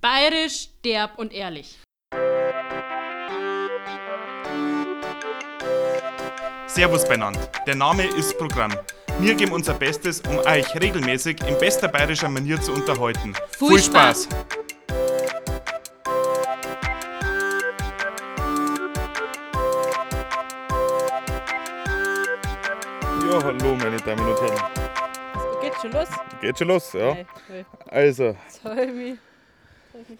Bayerisch, derb und ehrlich. Servus beieinander. Der Name ist Programm. Wir geben unser Bestes, um euch regelmäßig in bester bayerischer Manier zu unterhalten. Viel Spaß. Ja, hallo meine Damen und Herren. Geht schon los? Geht schon los, ja. Also, mich-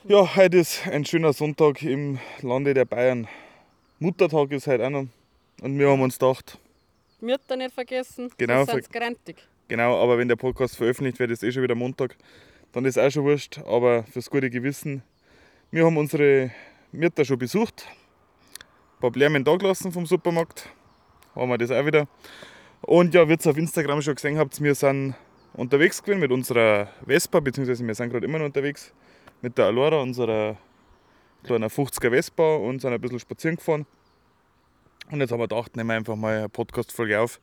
ja, heute ist ein schöner Sonntag im Lande der Bayern. Muttertag ist heute auch noch. Und wir haben uns gedacht, Mütter nicht vergessen. Genau, Sonst sind's grantig. genau, aber wenn der Podcast veröffentlicht wird, ist eh schon wieder Montag. Dann ist auch schon wurscht, aber fürs gute Gewissen. Wir haben unsere Mütter schon besucht. Ein paar Blämen da gelassen vom Supermarkt. Haben wir das auch wieder. Und ja, wie ihr auf Instagram schon gesehen habt, wir sind unterwegs gewesen mit unserer Vespa, beziehungsweise wir sind gerade immer noch unterwegs mit der Alora, unserer kleinen 50er Vespa und sind ein bisschen spazieren gefahren. Und jetzt haben wir gedacht, nehmen wir einfach mal eine Podcast-Folge auf.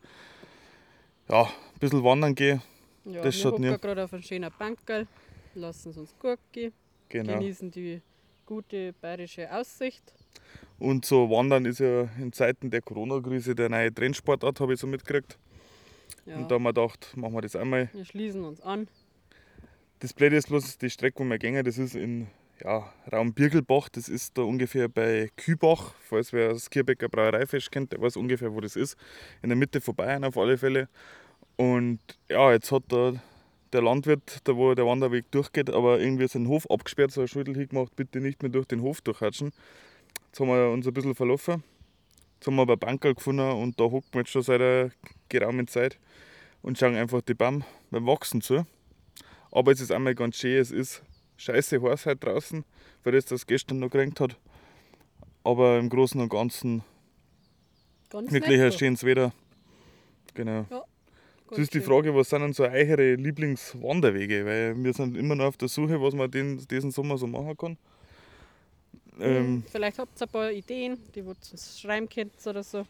Ja, ein bisschen wandern gehen. Ja, Das wir hocken gerade auf einem schönen Bankerl, lassen es uns gut gehen, Genau. genießen die gute bayerische Aussicht. Und so Wandern ist ja in Zeiten der Corona-Krise der neue Trendsportart, habe ich so mitgekriegt. Ja, Und da haben wir gedacht, machen wir das einmal. wir schließen uns an. Das Blöde ist bloß, die Strecke, wo wir gehen, das ist in ja, Raum Birgelbach. Das ist da ungefähr bei Kübach. Falls wer das Kierbecker Brauereifest kennt, der weiß ungefähr, wo das ist. In der Mitte von Bayern auf alle Fälle. Und ja, jetzt hat da der Landwirt, da wo der Wanderweg durchgeht, aber irgendwie seinen Hof abgesperrt, so ein Schüttel hingemacht, bitte nicht mehr durch den Hof durchhatschen. Jetzt haben wir uns ein bisschen verlaufen. Jetzt haben wir aber Bankerl gefunden und da hocken wir jetzt schon seit einer geraumen Zeit und schauen einfach die Baum beim Wachsen zu. Aber es ist einmal ganz schön, es ist scheiße heiß heute draußen, weil das das gestern noch geregnet hat. Aber im Großen und Ganzen Ganz wirklich ein so. schönes Wetter. Genau. Ganz Das ist die. Frage, was sind denn so eure Lieblingswanderwege? Weil wir sind immer noch auf der Suche, was man den, diesen Sommer so machen kann. Ähm, Hm, Vielleicht habt ihr ein paar Ideen, die ihr uns schreiben könnt oder so.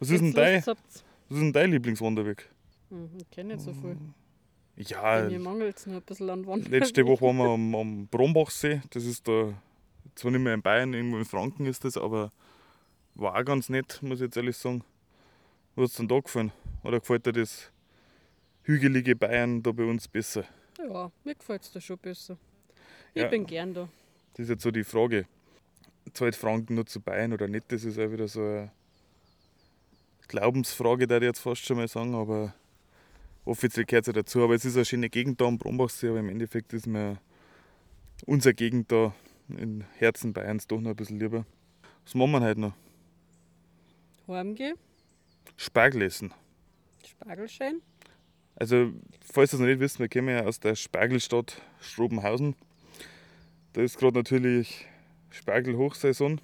was, ist denn dein, was ist denn dein Lieblingswanderweg? Hm, ich kenne nicht so viel. Ja, Mir mangelt es noch ein bisschen an Wandern. letzte Woche waren wir am, am Brombachsee. Das ist da, zwar nicht mehr in Bayern, irgendwo in Franken ist das, aber war auch ganz nett, muss ich jetzt ehrlich sagen. Was hat es denn da gefallen? Oder gefällt dir das hügelige Bayern da bei uns besser? Ja, mir gefällt es da schon besser. Ja. Ich bin gern da. Das ist jetzt so die Frage. Zahlt Franken nur zu Bayern oder nicht? Das ist auch wieder so eine Glaubensfrage, da ich jetzt fast schon mal sagen, aber offiziell gehört es ja dazu. Aber es ist eine schöne Gegend da am Brombachsee, aber im Endeffekt ist mir unsere Gegend da im Herzen Bayerns doch noch ein bisschen lieber. Was machen wir heute noch? Heimgehen, Spargel essen. Spargelschein. Also, falls ihr es noch nicht wisst, wir kommen ja aus der Spargelstadt Strobenhausen. Da ist gerade natürlich Spargelhochsaison.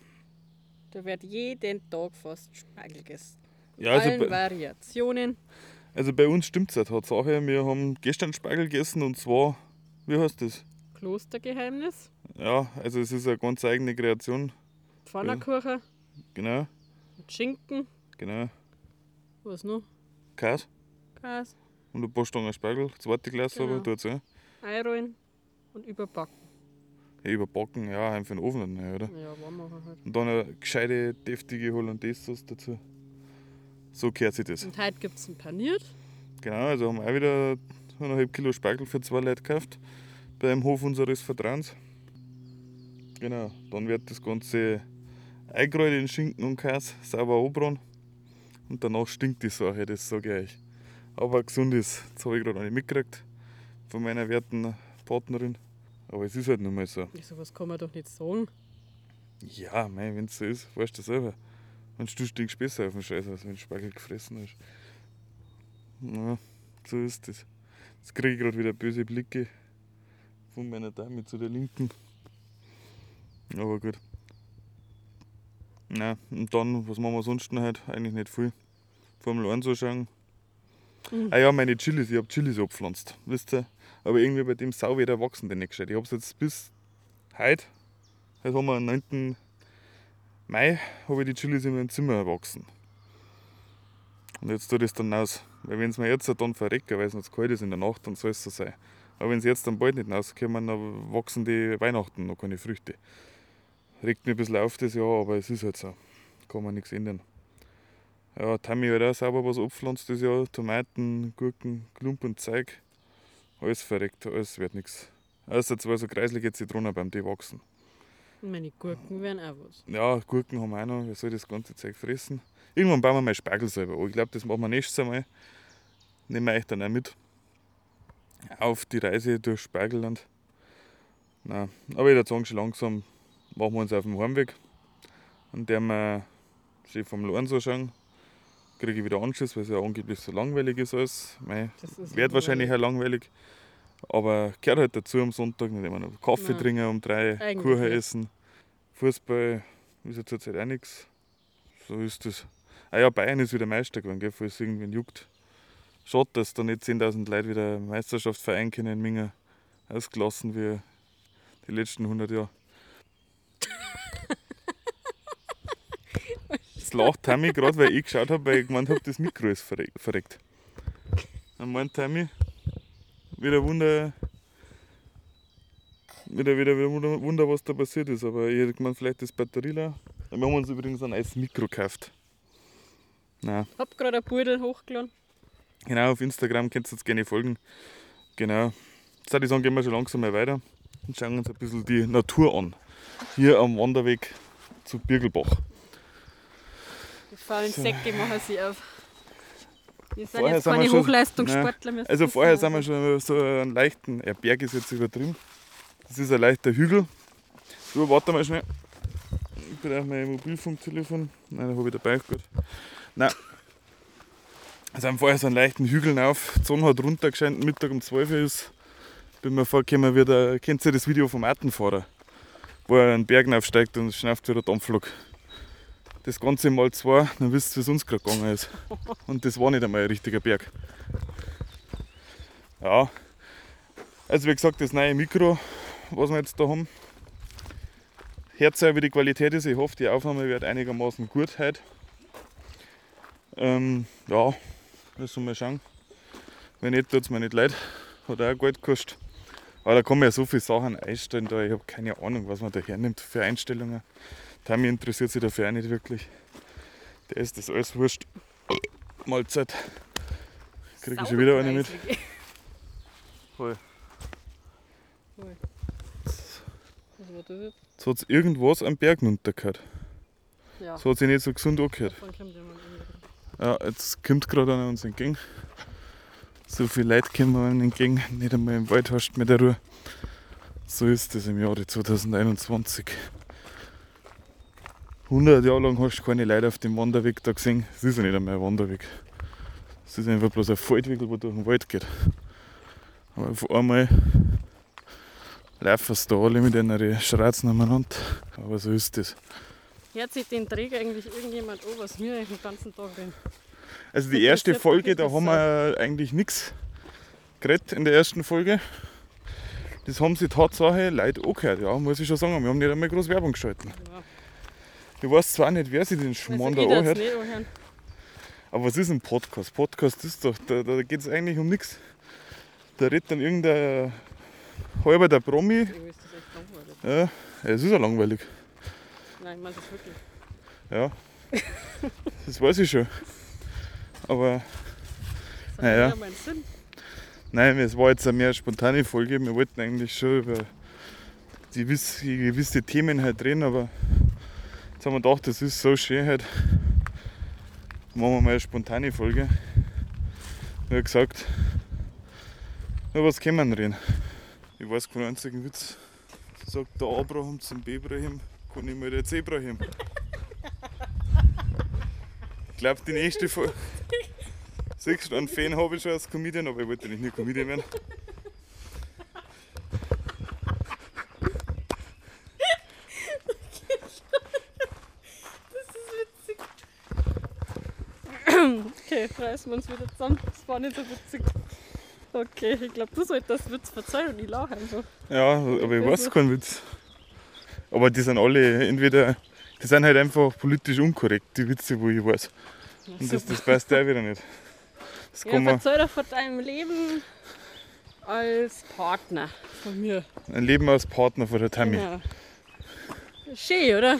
Da wird jeden Tag fast Spargel gegessen. Ja, also allen Variationen. Also bei uns stimmt es ja Tatsache. Wir haben gestern Spargel gegessen und zwar, wie heißt das? Klostergeheimnis, Ja, also es ist eine ganz eigene Kreation. Pfannkuchen Genau, mit Schinken. genau. Was noch? Käse Käse, und ein paar Stangen Spargel. Zweite Glas Genau. aber tut's ja. einrollen und überbacken. ja. Überbacken, ja, einfach in den Ofen, ne, oder? Ja, warm machen halt. Und dann eine gescheite, deftige Hollandaise-Sauce dazu. So gehört sich das. Und heute gibt es ein paniert. Genau, also haben wir auch wieder eineinhalb Kilo Spargel für zwei Leute gekauft. Beim Hof unseres Vertrauens. Genau, dann wird das Ganze eingerollt in Schinken und Käse, sauber anbraten. Und danach stinkt die Sache, das sage ich euch. Aber gesund ist, das habe ich gerade noch nicht mitgekriegt von meiner werten Partnerin. Aber es ist halt nun mal so. So, was kann man doch nicht sagen. Ja, wenn es so ist, weißt du selber. Wenn du stinkst besser auf den Scheiß, als wenn Spargel gefressen hast. Ja, so ist das. Jetzt kriege ich gerade wieder böse Blicke von meiner Dame zu der Linken. Aber gut. Na, und dann, was machen wir sonst noch heute? Eigentlich nicht viel. Formel 1 anschauen. Mhm. Ah ja, meine Chilis, ich habe Chilis abgepflanzt, wisst ihr? Aber irgendwie bei dem Sauwetter wachsen die nicht gescheit. Ich habe es jetzt bis heute, heute haben wir den 9. Mai, habe ich die Chilis in meinem Zimmer erwachsen. Und jetzt tut es dann aus. Weil wenn es mir jetzt dann verrecken, weil es noch zu kalt ist in der Nacht, dann soll es so sein. Aber wenn sie jetzt dann bald nicht rauskommen, dann wachsen die Weihnachten noch keine Früchte. Regt mich ein bisschen auf das Jahr, aber es ist halt so. Kann man nichts ändern. Ja, Tammy hat auch sauber was abgepflanzt das Jahr. Tomaten, Gurken, Klumpen, Zeug. Alles verreckt, alles wird nichts. Außer zwei so kreislige Zitronenbäume, die wachsen. Und meine Gurken wären auch was. Ja, Gurken haben wir auch noch. Wer soll das ganze Zeug fressen? Irgendwann bauen wir mal Spargel selber an. Ich glaube, das machen wir nächstes Mal. Nehmen wir euch dann auch mit. Auf die Reise durch Spargelland. Nein, aber ich würde sagen, schon langsam machen wir uns auf den Heimweg. An dem wir sie vom Lorenz anschauen. Kriege ich wieder Anschluss, weil es ja angeblich so langweilig ist alles. Mei, Das ist wird wahrscheinlich auch langweilig. Aber gehört halt dazu am Sonntag, nicht immer noch Kaffee Nein. trinken um drei, Eigentlich Kuchen nicht. essen. Fußball ist ja zurzeit auch nichts. So ist das. Ah ja, Bayern ist wieder Meister geworden, gell, falls es irgendwen juckt. Schade, dass da nicht 10.000 Leute wieder Meisterschaftsverein können in Minga ausgelassen wie die letzten 100 Jahre. Das lacht Tammy gerade, weil ich geschaut habe, weil ich gemeint habe, das Mikro ist verre- verreckt. Dann meint Tammy, wieder Wunder, wieder, wieder, wieder Wunder, Wunder, was da passiert ist. Aber ich hätte gemeint, vielleicht das Batteriela. Wir haben uns übrigens ein neues Mikro gekauft. Nein. Hab gerade ein Pudel hochgeladen. Genau, auf Instagram könnt ihr uns gerne folgen. Genau. Jetzt würde ich sagen, gehen wir schon langsam mal weiter und schauen uns ein bisschen die Natur an. Hier am Wanderweg zu Birgelbach. Die faulen Säcke machen sie auf. Wir sind Vorher jetzt keine Hochleistungssportler. Also vorher sind wir schon so einen leichten, ein Berg ist jetzt übertrieben. Das ist ein leichter Hügel. So, warte mal schnell. Ich brauche mein Mobilfunktelefon. Nein, da habe ich dabei. Gut. Nein. Wir sind vorher so einen leichten Hügel auf. Die Sonne hat runtergescheint, Mittag um 12 Uhr ist. Bin mir vorgekommen, wie der, kennt ihr das Video vom Attenfahrer? Wo er einen Berg aufsteigt und schnauft wie der Dampflok. Das Ganze mal zwei, dann wisst ihr, wie es uns gerade gegangen ist. Und das war nicht einmal ein richtiger Berg. Ja. Also wie gesagt, das neue Mikro, was wir jetzt da haben. Hört sehr, wie die Qualität ist. Ich hoffe, die Aufnahme wird einigermaßen gut heute. Ähm, ja, müssen wir mal schauen. Wenn nicht, tut es mir nicht leid. Hat auch Geld gekostet. Aber da kann man ja so viele Sachen einstellen. Da. Ich habe keine Ahnung, was man da hernimmt für Einstellungen. Tammy interessiert sich dafür auch nicht wirklich. Der ist das alles wurscht. Mahlzeit. Kriege ich schon wieder eine mit. Was war das jetzt? Hat es irgendwas am Berg runtergehört. Ja, Das hat sich nicht so gesund angehört. Ja, jetzt kommt gerade einer uns entgegen. So viele Leute kommen einem entgegen. Nicht einmal im Wald hast du mit der Ruhe. So ist es im Jahre 2021. 100 Jahre lang hast du keine Leute auf dem Wanderweg da gesehen. Es ist ja nicht einmal ein Wanderweg. Es ist einfach bloß ein Feldweg, der durch den Wald geht. Aber auf einmal laufen sie da alle mit ihren Schratzen aneinander. Aber so ist es. Hört sich den Träger eigentlich irgendjemand an, was wir den ganzen Tag reden? Also die Das erste Folge, da das haben wir eigentlich nichts geredet in der ersten Folge. Das haben sie Tatsache Leute angehört, ja, muss ich schon sagen. Wir haben nicht einmal groß Werbung geschalten. Ja. Ich weiß zwar nicht, wer sich den Schmarrn da Also anhört, aber was ist ein Podcast? Podcast ist doch, da, da geht es eigentlich um nichts. Da redet dann irgendein halber der Promi. Langweilig. Ja, es ist ja langweilig. Nein, ich meine das wirklich. Ja, das weiß ich schon. Aber Das Naja. ja meinen Sinn. Nein, es war jetzt eine mehr spontane Folge. Wir wollten eigentlich schon über die gewisse, gewisse Themen halt reden, aber jetzt haben wir gedacht, das ist so schön halt. Machen wir mal eine spontane Folge. Wie gesagt, über was können wir reden? Ich weiß keinen einzigen Witz. Sagt der Abraham zum Bebrahim, kann ich mal der Zebrahim. Ich glaube, die nächste Folge. Siehst du, einen Fan habe ich schon als Comedian, aber ich wollte nicht nur Comedian werden. Okay, reißen wir uns wieder zusammen. Das war nicht so witzig. Okay, ich glaube, du solltest das Witz verzeihen und ich lache einfach. Ja, aber ich weiß keinen Witz. Aber die sind alle entweder, die sind halt einfach politisch unkorrekt, die Witze, wo ich weiß. Und das, das passt auch wieder nicht. Das Ja, verzeih doch von deinem Leben. als Partner von mir. Ein Leben als Partner von der Tammy. Genau. Schön, oder?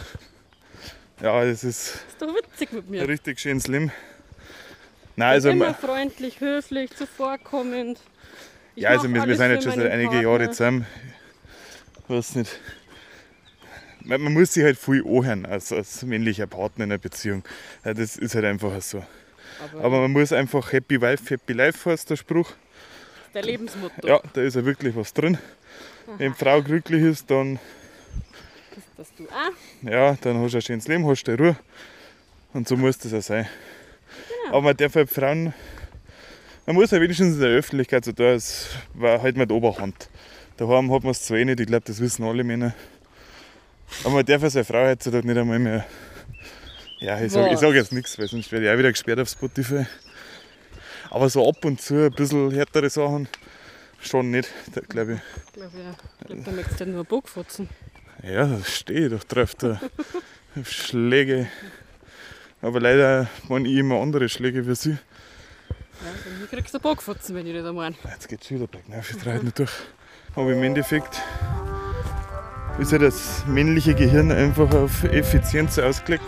Ja, das ist Ist doch witzig mit mir. richtig schönes Leben. Nein, also, immer freundlich, höflich, zuvorkommend. Ich ja, also wir, wir sind jetzt schon seit einigen. Jahren zusammen. Ich weiß nicht. Man, man muss sich halt viel anhören als, als männlicher Partner in einer Beziehung. Ja, das ist halt einfach so. Aber, Aber man muss einfach Happy Wife, Happy Life heißt der Spruch. der Lebensmotto. Ja, da ist ja wirklich was drin. Wenn die Frau glücklich ist, dann, Dass du auch. ja, dann hast du ein schönes Leben, hast du Ruhe. Und so muss das auch sein. Aber man darf halt Frauen, man muss halt wenigstens in der Öffentlichkeit so da ist, war halt die Oberhand. Daheim hat man es zwar eh nicht, ich glaube, das wissen alle Männer. Aber man darf als eine Frau heutzutage nicht einmal mehr. Ja, ich sage sag jetzt nichts, weil sonst werde ich auch wieder gesperrt auf Spotify. Aber so ab und zu ein bisschen härtere Sachen schon nicht, glaube ich. Ich glaube, ja. Ich glaube, da möchtest du nur Bockfotzen. Ja, da stehe ich doch drauf, da. Schläge. Aber leider waren ich immer andere Schläge wie sie. Ja, von mir kriegst du Bockfotzen, wenn ich das einmal. Jetzt geht es wieder bergauf, ich drehe nicht durch. Aber im Endeffekt ist ja das männliche Gehirn einfach auf Effizienz ausgelegt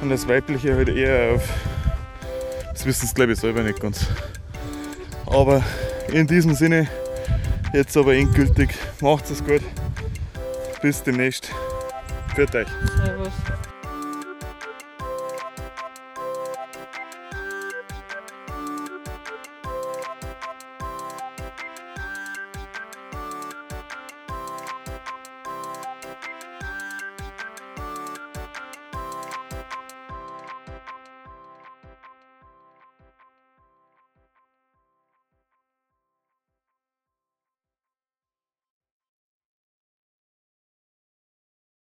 und das weibliche halt eher auf. Das wissen sie glaube ich selber nicht ganz. Aber in diesem Sinne, jetzt aber endgültig, macht es gut. Bis demnächst. Für euch. Servus.